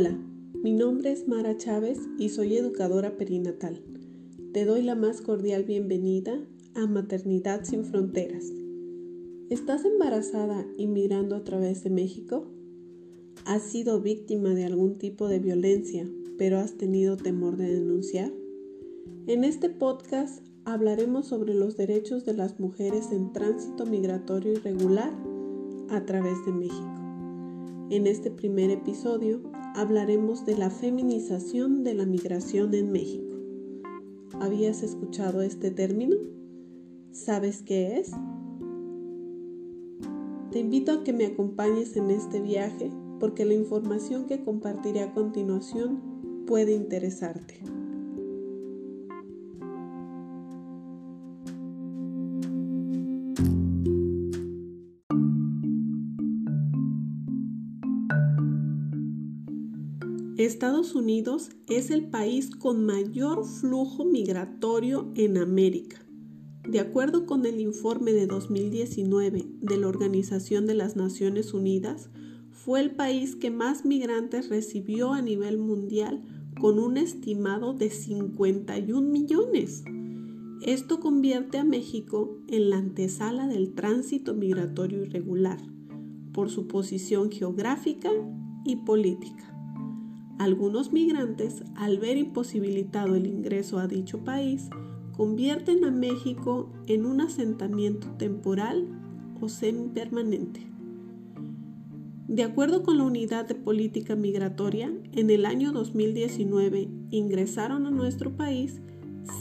Hola, mi nombre es Mara Chávez y soy educadora perinatal. Te doy la más cordial bienvenida a Maternidad sin Fronteras. ¿Estás embarazada y migrando a través de México? ¿Has sido víctima de algún tipo de violencia, pero has tenido temor de denunciar? En este podcast hablaremos sobre los derechos de las mujeres en tránsito migratorio irregular a través de México. En este primer episodio hablaremos de la feminización de la migración en México. ¿Habías escuchado este término? ¿Sabes qué es? Te invito a que me acompañes en este viaje porque la información que compartiré a continuación puede interesarte. Estados Unidos es el país con mayor flujo migratorio en América. De acuerdo con el informe de 2019 de la Organización de las Naciones Unidas, fue el país que más migrantes recibió a nivel mundial con un estimado de 51 millones. Esto convierte a México en la antesala del tránsito migratorio irregular por su posición geográfica y política. Algunos migrantes, al ver imposibilitado el ingreso a dicho país, convierten a México en un asentamiento temporal o semipermanente. De acuerdo con la Unidad de Política Migratoria, en el año 2019 ingresaron a nuestro país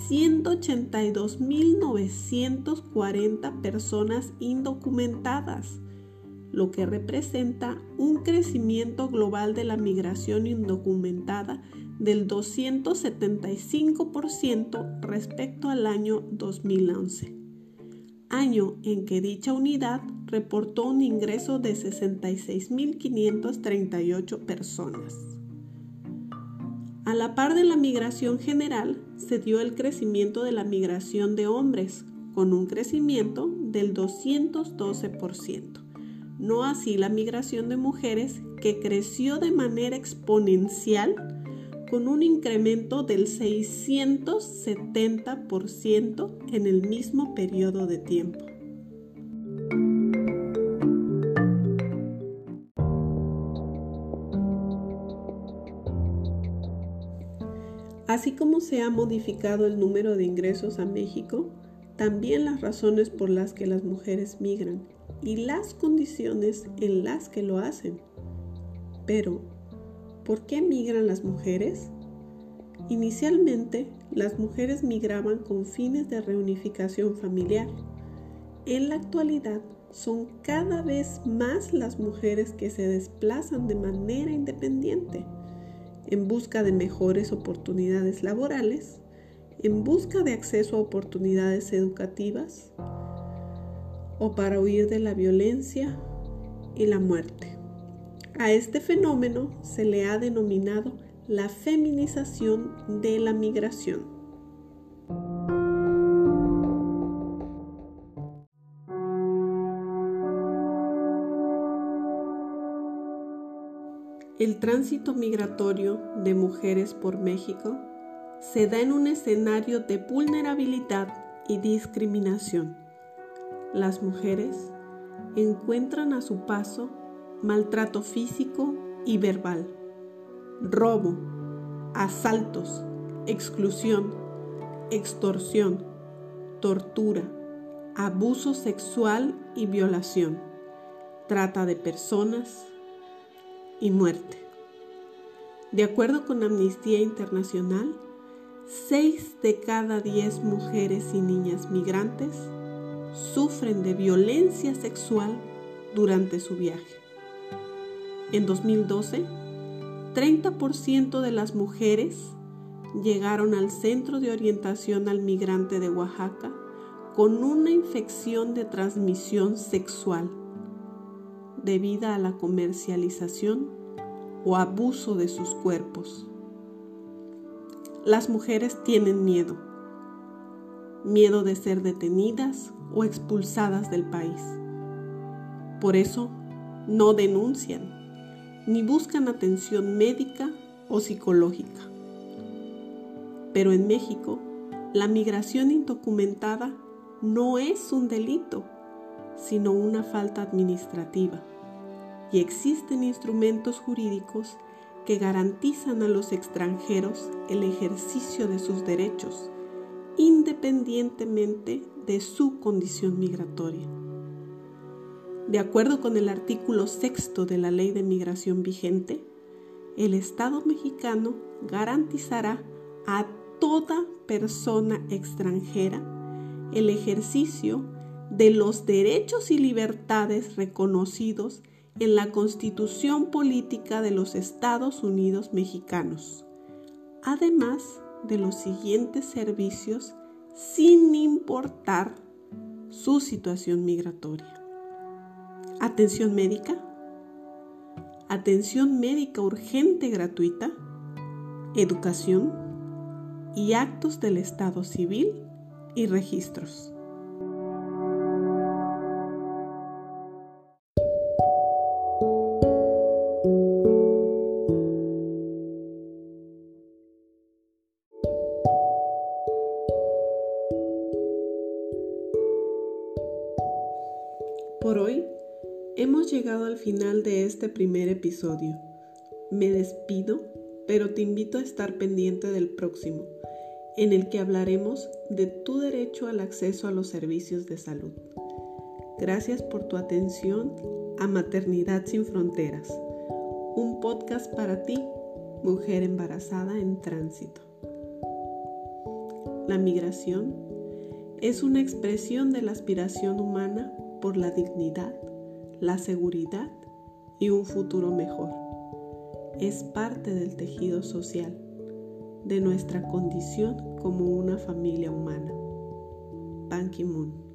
182.940 personas indocumentadas, lo que representa un crecimiento global de la migración indocumentada del 275% respecto al año 2011, año en que dicha unidad reportó un ingreso de 66.538 personas. A la par de la migración general, se dio el crecimiento de la migración de hombres, con un crecimiento del 212% no así la migración de mujeres que creció de manera exponencial con un incremento del 670% en el mismo periodo de tiempo. Así como se ha modificado el número de ingresos a México, también las razones por las que las mujeres migran y las condiciones en las que lo hacen. Pero, ¿por qué migran las mujeres? Inicialmente, las mujeres migraban con fines de reunificación familiar. En la actualidad, son cada vez más las mujeres que se desplazan de manera independiente, en busca de mejores oportunidades laborales, en busca de acceso a oportunidades educativas, o para huir de la violencia y la muerte. A este fenómeno se le ha denominado la feminización de la migración. El tránsito migratorio de mujeres por México se da en un escenario de vulnerabilidad y discriminación las mujeres encuentran a su paso maltrato físico y verbal, robo, asaltos, exclusión, extorsión, tortura, abuso sexual y violación, trata de personas y muerte. De acuerdo con Amnistía Internacional, 6 de cada 10 mujeres y niñas migrantes sufren de violencia sexual durante su viaje. En 2012, 30% de las mujeres llegaron al Centro de Orientación al Migrante de Oaxaca con una infección de transmisión sexual debida a la comercialización o abuso de sus cuerpos. Las mujeres tienen miedo, miedo de ser detenidas o expulsadas del país. Por eso no denuncian, ni buscan atención médica o psicológica. Pero en México, la migración indocumentada no es un delito, sino una falta administrativa. Y existen instrumentos jurídicos que garantizan a los extranjeros el ejercicio de sus derechos, independientemente de su condición migratoria. De acuerdo con el artículo sexto de la Ley de Migración vigente, el Estado mexicano garantizará a toda persona extranjera el ejercicio de los derechos y libertades reconocidos en la Constitución Política de los Estados Unidos Mexicanos, además de los siguientes servicios sin importar su situación migratoria. Atención médica. Atención médica urgente gratuita. Educación y actos del Estado civil y registros. Hemos llegado al final de este primer episodio. Me despido, pero te invito a estar pendiente del próximo, en el que hablaremos de tu derecho al acceso a los servicios de salud. Gracias por tu atención a Maternidad sin Fronteras, un podcast para ti, mujer embarazada en tránsito. La migración es una expresión de la aspiración humana por la dignidad, la seguridad y un futuro mejor. Es parte del tejido social, de nuestra condición como una familia humana. Ban Ki-moon